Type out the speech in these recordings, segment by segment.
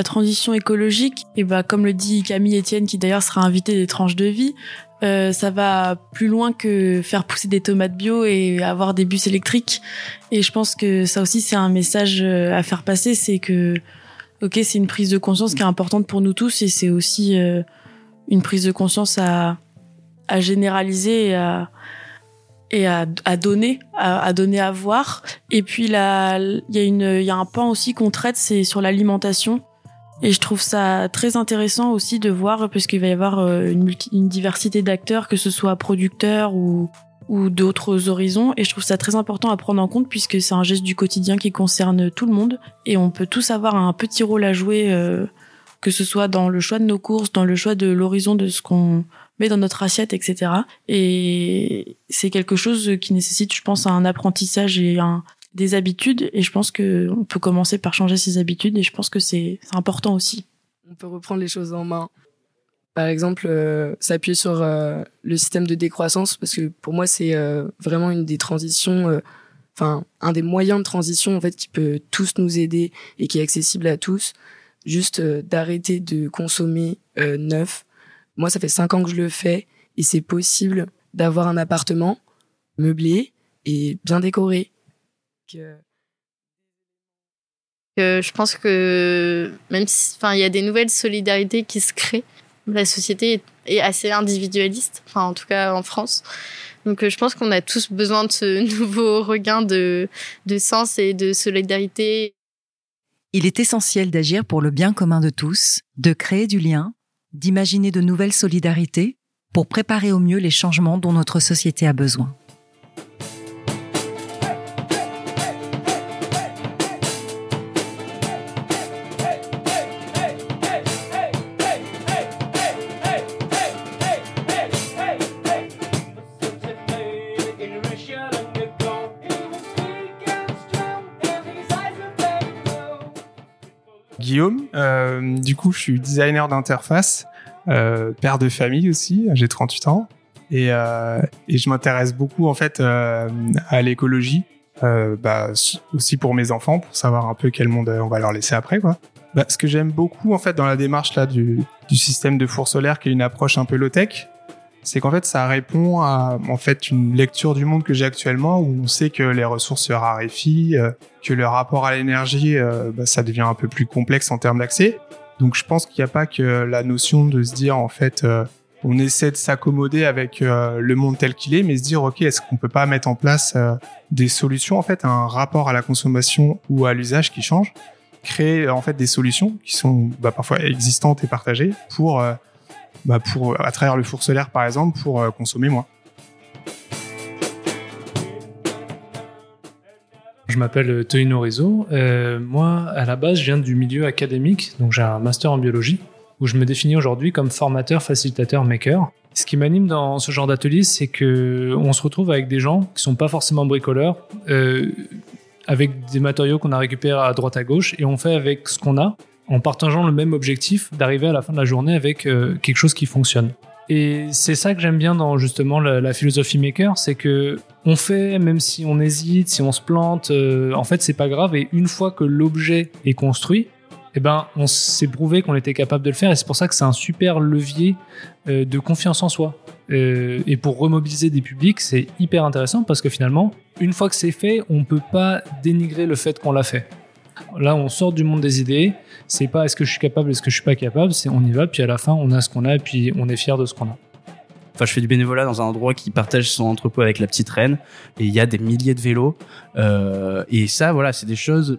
La transition écologique, et bah comme le dit Camille Etienne, qui d'ailleurs sera invité des tranches de vie, euh, ça va plus loin que faire pousser des tomates bio et avoir des bus électriques. Et je pense que ça aussi c'est un message euh, à faire passer, c'est que ok c'est une prise de conscience qui est importante pour nous tous et c'est aussi euh, une prise de conscience à, à généraliser et à et à, à donner, à, à, donner à voir. Et puis là, il y a une, il y a un point aussi qu'on traite, c'est sur l'alimentation. Et je trouve ça très intéressant aussi de voir, parce qu'il va y avoir euh, une, diversité d'acteurs, que ce soit producteurs ou, ou d'autres horizons. Et je trouve ça très important à prendre en compte, puisque c'est un geste du quotidien qui concerne tout le monde. Et on peut tous avoir un petit rôle à jouer, euh, que ce soit dans le choix de nos courses, dans le choix de l'horizon de ce qu'on met dans notre assiette, etc. Et c'est quelque chose qui nécessite, je pense, un apprentissage et un, des habitudes. Et je pense que on peut commencer par changer ses habitudes. Et je pense que c'est important aussi. On peut reprendre les choses en main. Par exemple, euh, s'appuyer sur euh, le système de décroissance, parce que pour moi, c'est euh, vraiment une des transitions, enfin, un des moyens de transition, en fait, qui peut tous nous aider et qui est accessible à tous. Juste d'arrêter de consommer neuf, moi, ça fait cinq ans que je le fais et c'est possible d'avoir un appartement meublé et bien décoré. Que... Euh, je pense que même si, enfin, il y a des nouvelles solidarités qui se créent. La société est, est assez individualiste, enfin, en tout cas en France. Donc, euh, je pense qu'on a tous besoin de ce nouveau regain de, de sens et de solidarité. Il est essentiel d'agir pour le bien commun de tous, de créer du lien d'imaginer de nouvelles solidarités pour préparer au mieux les changements dont notre société a besoin. Je suis designer d'interface, euh, père de famille aussi. J'ai 38 ans et, euh, et je m'intéresse beaucoup en fait euh, à l'écologie, bah, aussi pour mes enfants, pour savoir un peu quel monde on va leur laisser après, quoi. Bah, ce que j'aime beaucoup en fait dans la démarche là du, système de four solaire, qui est une approche un peu low tech, c'est qu'en fait ça répond à en fait une lecture du monde que j'ai actuellement où on sait que les ressources se raréfient, que le rapport à l'énergie bah, ça devient un peu plus complexe en termes d'accès. Donc je pense qu'il n'y a pas que la notion de se dire en fait euh, on essaie de s'accommoder avec euh, le monde tel qu'il est, mais se dire ok est-ce qu'on peut pas mettre en place euh, des solutions en fait un rapport à la consommation ou à l'usage qui change, créer en fait des solutions qui sont bah, parfois existantes et partagées pour bah, à travers le four solaire par exemple pour consommer moins. Je m'appelle Toino Rizzo. Euh, moi, à la base, je viens du milieu académique, donc j'ai un master en biologie, où je me définis aujourd'hui comme formateur, facilitateur, maker. Ce qui m'anime dans ce genre d'atelier, c'est que on se retrouve avec des gens qui sont pas forcément bricoleurs, euh, avec des matériaux qu'on a récupérés à droite à gauche, et on fait avec ce qu'on a, en partageant le même objectif d'arriver à la fin de la journée avec euh, quelque chose qui fonctionne. Et c'est ça que j'aime bien dans justement la, philosophie maker, c'est que on fait même si on hésite, si on se plante, euh, en fait c'est pas grave. Et une fois que l'objet est construit, eh ben on s'est prouvé qu'on était capable de le faire. Et c'est pour ça que c'est un super levier euh, de confiance en soi. Euh, et pour remobiliser des publics, c'est hyper intéressant parce que finalement, une fois que c'est fait, on peut pas dénigrer le fait qu'on l'a fait. Là, on sort du monde des idées. C'est pas est-ce que je suis capable, est-ce que je suis pas capable. C'est on y va, puis à la fin, on a ce qu'on a, et puis on est fier de ce qu'on a. Enfin, je fais du bénévolat dans un endroit qui partage son entrepôt avec la petite reine, et il y a des milliers de vélos. Euh, et ça, voilà, c'est des choses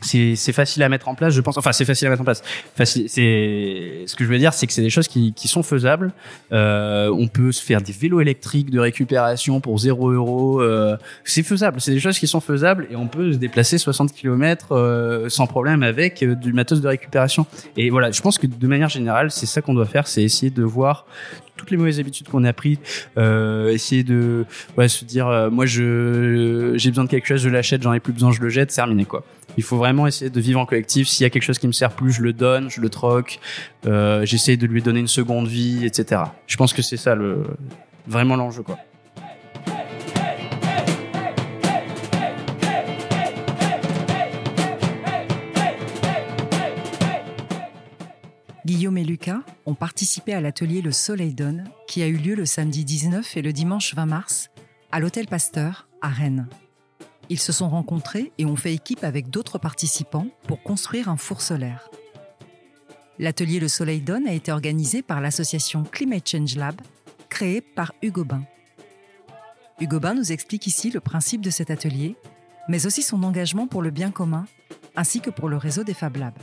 c'est facile à mettre en place, je pense. Enfin, c'est facile à mettre en place. Facile, c'est ce que je veux dire, c'est que c'est des choses qui, qui sont faisables. Euh, on peut se faire des vélos électriques de récupération pour 0 euros. Euh, c'est faisable. C'est des choses qui sont faisables et on peut se déplacer 60 km euh, sans problème avec euh, du matos de récupération. Et voilà, je pense que de manière générale, c'est ça qu'on doit faire, c'est essayer de voir toutes les mauvaises habitudes qu'on a prises, euh, essayer de ouais, se dire euh, moi je j'ai besoin de quelque chose, je l'achète, j'en ai plus besoin, je le jette, terminé quoi. Il faut essayer de vivre en collectif. S'il y a quelque chose qui me sert plus, je le donne, je le troque, euh, j'essaie de lui donner une seconde vie, etc. Je pense que c'est ça le vraiment l'enjeu quoi. Guillaume et Lucas ont participé à l'atelier Le Soleil Donne qui a eu lieu le samedi 19 et le dimanche 20 mars à l'Hôtel Pasteur à Rennes. Ils se sont rencontrés et ont fait équipe avec d'autres participants pour construire un four solaire. L'atelier Le Soleil Donne a été organisé par l'association Climate Change Lab, créée par Hugo Bain. Hugo Bain nous explique ici le principe de cet atelier, mais aussi son engagement pour le bien commun, ainsi que pour le réseau des Fab Labs.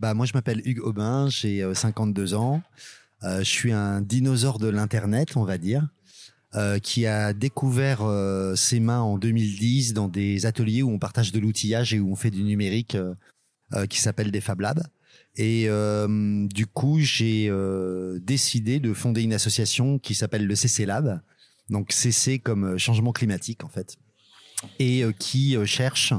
Bah, moi, je m'appelle Hugues Aubin, j'ai euh, 52 ans. Euh, je suis un dinosaure de l'Internet, on va dire, euh, qui a découvert euh, ses mains en 2010 dans des ateliers où on partage de l'outillage et où on fait du numérique euh, euh, qui s'appelle des Fab Labs. Et euh, du coup, j'ai décidé de fonder une association qui s'appelle le CC Lab. Donc CC comme changement climatique en fait. Et qui cherche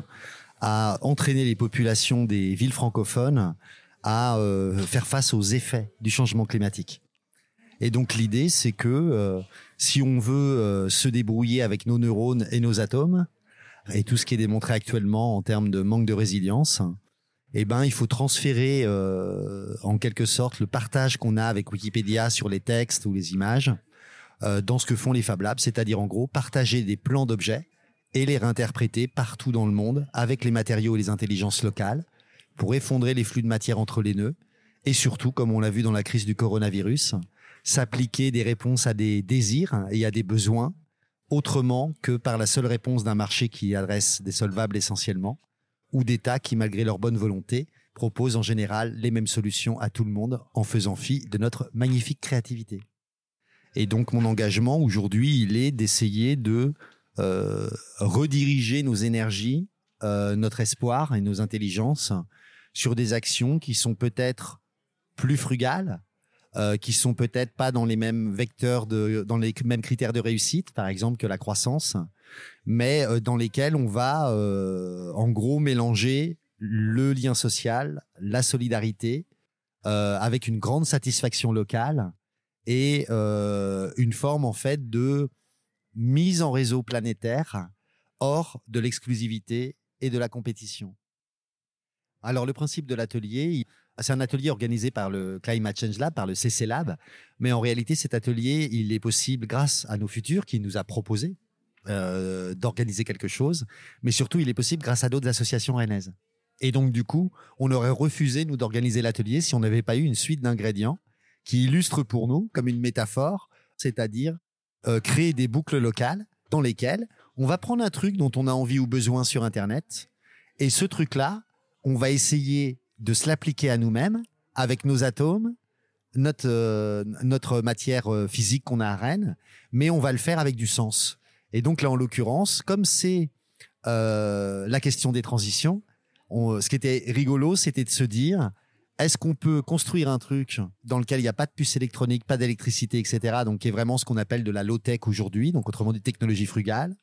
à entraîner les populations des villes francophones à euh, faire face aux effets du changement climatique. Et donc l'idée, c'est que euh, si on veut euh, se débrouiller avec nos neurones et nos atomes, et tout ce qui est démontré actuellement en termes de manque de résilience, eh ben il faut transférer euh, en quelque sorte le partage qu'on a avec Wikipédia sur les textes ou les images euh, dans ce que font les Fab Labs, c'est-à-dire en gros partager des plans d'objets et les réinterpréter partout dans le monde avec les matériaux et les intelligences locales pour effondrer les flux de matière entre les nœuds et surtout, comme on l'a vu dans la crise du coronavirus, s'appliquer des réponses à des désirs et à des besoins autrement que par la seule réponse d'un marché qui adresse des solvables essentiellement ou d'États qui, malgré leur bonne volonté, proposent en général les mêmes solutions à tout le monde en faisant fi de notre magnifique créativité. Et donc mon engagement aujourd'hui, il est d'essayer de euh, rediriger nos énergies, euh, notre espoir et nos intelligences sur des actions qui sont peut-être plus frugales, euh, qui sont peut-être pas dans les mêmes vecteurs de, dans les mêmes critères de réussite, par exemple que la croissance, mais euh, dans lesquels on va, euh, en gros, mélanger le lien social, la solidarité, euh, avec une grande satisfaction locale et une forme en fait de mise en réseau planétaire hors de l'exclusivité et de la compétition. Alors le principe de l'atelier, c'est un atelier organisé par le Climate Change Lab, par le CC Lab, mais en réalité cet atelier, il est possible grâce à nos futurs qui nous a proposé euh, d'organiser quelque chose, mais surtout il est possible grâce à d'autres associations rennaises. Et donc du coup, on aurait refusé nous d'organiser l'atelier si on n'avait pas eu une suite d'ingrédients qui illustrent pour nous comme une métaphore, c'est-à-dire euh, créer des boucles locales dans lesquelles on va prendre un truc dont on a envie ou besoin sur Internet, et ce truc-là, on va essayer de se l'appliquer à nous-mêmes avec nos atomes, notre euh, notre matière euh, physique qu'on a à Rennes, mais on va le faire avec du sens. Et donc là, en l'occurrence, comme c'est euh, la question des transitions, on- ce qui était rigolo, c'était de se dire est-ce qu'on peut construire un truc dans lequel il n'y a pas de puce électronique, pas d'électricité, etc. Donc qui est vraiment ce qu'on appelle de la low tech aujourd'hui, donc autrement dit technologie frugale.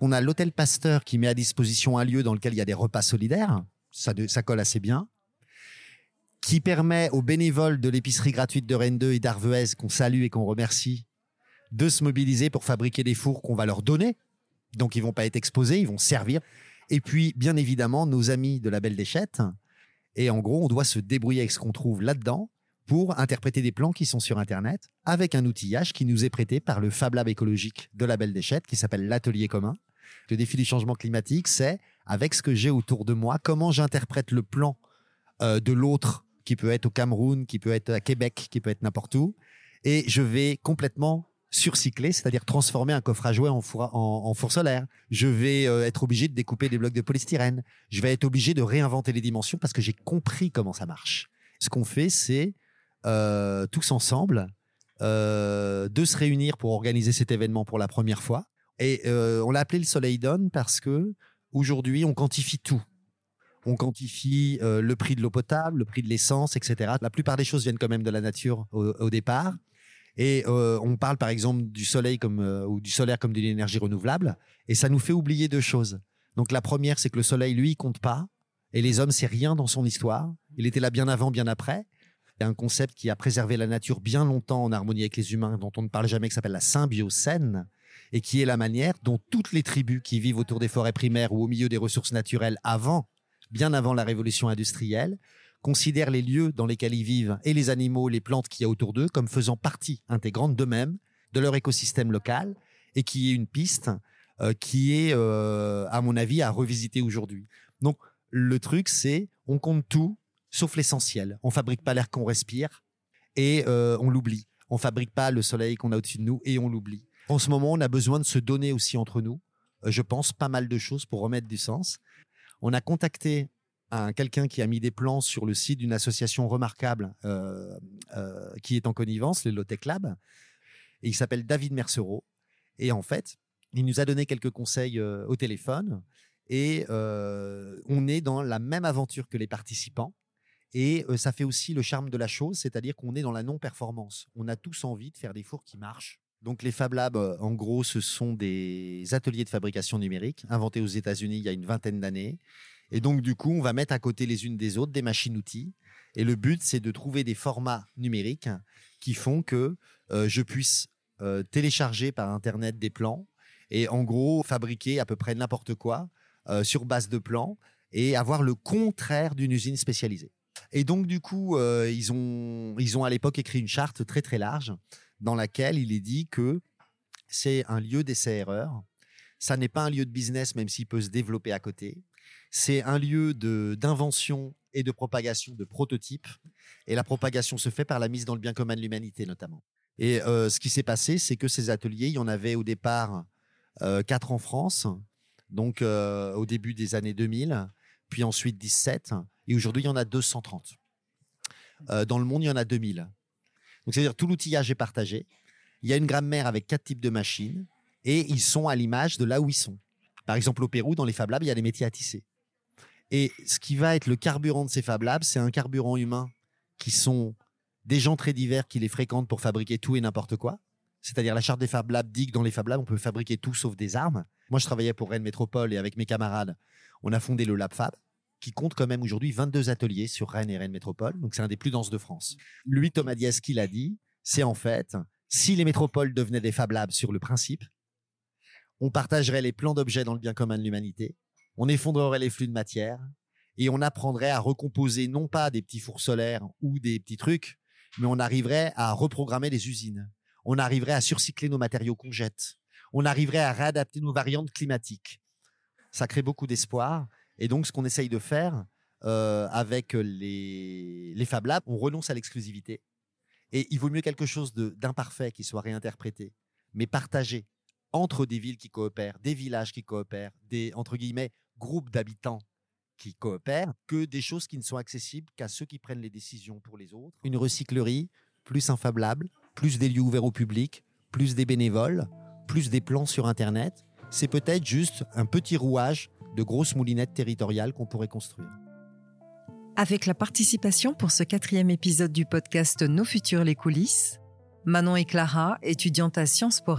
On a l'hôtel Pasteur qui met à disposition un lieu dans lequel il y a des repas solidaires, ça, colle assez bien, qui permet aux bénévoles de l'épicerie gratuite de Rennes 2 et d'Arvez, qu'on salue et qu'on remercie, de se mobiliser pour fabriquer des fours qu'on va leur donner. Donc ils vont pas être exposés, ils vont servir. Et puis, bien évidemment, nos amis de la Belle Déchette. Et en gros, on doit se débrouiller avec ce qu'on trouve là-dedans pour interpréter des plans qui sont sur Internet avec un outillage qui nous est prêté par le Fab Lab écologique de la Belle Déchette qui s'appelle l'Atelier commun. Le défi du changement climatique, c'est avec ce que j'ai autour de moi, comment j'interprète le plan euh, de l'autre qui peut être au Cameroun, qui peut être à Québec, qui peut être n'importe où, et je vais complètement surcycler, c'est-à-dire transformer un coffre à jouets en four, en, four solaire. Je vais euh, être obligé de découper des blocs de polystyrène. Je vais être obligé de réinventer les dimensions parce que j'ai compris comment ça marche. Ce qu'on fait, c'est euh, tous ensemble de se réunir pour organiser cet événement pour la première fois. Et on l'a appelé le Soleil Donne parce que aujourd'hui, on quantifie tout. On quantifie euh, le prix de l'eau potable, le prix de l'essence, etc. La plupart des choses viennent quand même de la nature au, départ. Et euh, on parle par exemple du soleil comme euh, ou du solaire comme d'une énergie renouvelable, et ça nous fait oublier deux choses. Donc la première, c'est que le soleil, lui, compte pas, et les hommes, c'est rien dans son histoire. Il était là bien avant, bien après. Il y a un concept qui a préservé la nature bien longtemps en harmonie avec les humains, dont on ne parle jamais, qui s'appelle la symbiocène, et qui est la manière dont toutes les tribus qui vivent autour des forêts primaires ou au milieu des ressources naturelles avant, bien avant la révolution industrielle, considèrent les lieux dans lesquels ils vivent et les animaux, les plantes qu'il y a autour d'eux comme faisant partie intégrante d'eux-mêmes, de leur écosystème local, et qui est une piste euh, qui est, euh, à mon avis, à revisiter aujourd'hui. Donc, le truc, c'est on compte tout sauf l'essentiel. On fabrique pas l'air qu'on respire et euh, on l'oublie. On fabrique pas le soleil qu'on a au-dessus de nous et on l'oublie. En ce moment, on a besoin de se donner aussi entre nous. je pense pas mal de choses pour remettre du sens. On a contacté un quelqu'un qui a mis des plans sur le site d'une association remarquable euh, euh, qui est en connivence, le Lotec Lab. Et il s'appelle David Mercereau. Et en fait, il nous a donné quelques conseils euh, au téléphone. Et euh, on est dans la même aventure que les participants. Et euh, ça fait aussi le charme de la chose, c'est-à-dire qu'on est dans la non-performance. On a tous envie de faire des fours qui marchent. Donc les Fab Labs, en gros, ce sont des ateliers de fabrication numérique inventés aux États-Unis il y a une vingtaine d'années et donc, du coup, on va mettre à côté les unes des autres des machines-outils. Et le but, c'est de trouver des formats numériques qui font que euh, je puisse euh, télécharger par Internet des plans et en gros fabriquer à peu près n'importe quoi euh, sur base de plans et avoir le contraire d'une usine spécialisée. Et donc du coup, ils ont ils ont à l'époque écrit une charte très très large dans laquelle il est dit que c'est un lieu d'essai-erreur. Ça n'est pas un lieu de business, même s'il peut se développer à côté. C'est un lieu d'invention et de propagation de prototypes. Et la propagation se fait par la mise dans le bien commun de l'humanité, notamment. Et euh, ce qui s'est passé, c'est que ces ateliers, il y en avait au départ euh, quatre en France, donc euh, au début des années 2000, puis ensuite 17, et aujourd'hui il y en a 230. Euh, dans le monde, il y en a 2000. Donc c'est-à-dire tout l'outillage est partagé. Il y a une grammaire avec quatre types de machines, et ils sont à l'image de là où ils sont. Par exemple, au Pérou, dans les Fab Labs, il y a des métiers à tisser. Et ce qui va être le carburant de ces Fab Labs, c'est un carburant humain qui sont des gens très divers qui les fréquentent pour fabriquer tout et n'importe quoi. C'est-à-dire la charte des Fab Labs dit que dans les Fab Labs, on peut fabriquer tout sauf des armes. Moi, je travaillais pour Rennes Métropole et avec mes camarades, on a fondé le Lab Fab qui compte quand même aujourd'hui 22 ateliers sur Rennes et Rennes Métropole. Donc, c'est un des plus denses de France. Lui, Thomas Diaz, qui l'a dit, c'est en fait, si les métropoles devenaient des Fab Labs sur le principe, on partagerait les plans d'objets dans le bien commun de l'humanité, on effondrerait les flux de matière et on apprendrait à recomposer non pas des petits fours solaires ou des petits trucs, mais on arriverait à reprogrammer les usines. On arriverait à surcycler nos matériaux qu'on jette. On arriverait à réadapter nos variantes climatiques. Ça crée beaucoup d'espoir. Et donc, ce qu'on essaye de faire euh, avec les, les Fab Labs, on renonce à l'exclusivité. Et il vaut mieux quelque chose d'imparfait qui soit réinterprété, mais partagé, entre des villes qui coopèrent, des villages qui coopèrent, des, entre guillemets, groupes d'habitants qui coopèrent, que des choses qui ne sont accessibles qu'à ceux qui prennent les décisions pour les autres. Une recyclerie plus infablable, plus des lieux ouverts au public, plus des bénévoles, plus des plans sur Internet. C'est peut-être juste un petit rouage de grosses moulinettes territoriales qu'on pourrait construire. Avec la participation pour ce quatrième épisode du podcast Nos futurs les coulisses, Manon et Clara, étudiantes à Sciences Po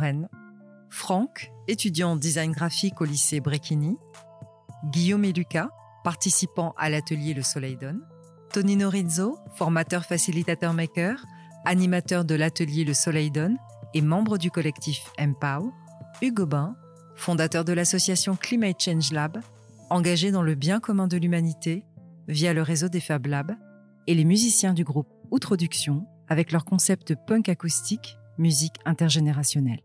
Franck, étudiant design graphique au lycée Brecchini, Guillaume et Lucas, participants à l'atelier Le Soleil donne, Tonino Rizzo, formateur facilitateur maker, animateur de l'atelier Le Soleil donne et membre du collectif Empower, Hugo Bain, fondateur de l'association Climate Change Lab, engagé dans le bien commun de l'humanité via le réseau des Fab Labs, et les musiciens du groupe Outroduction avec leur concept punk acoustique, musique intergénérationnelle.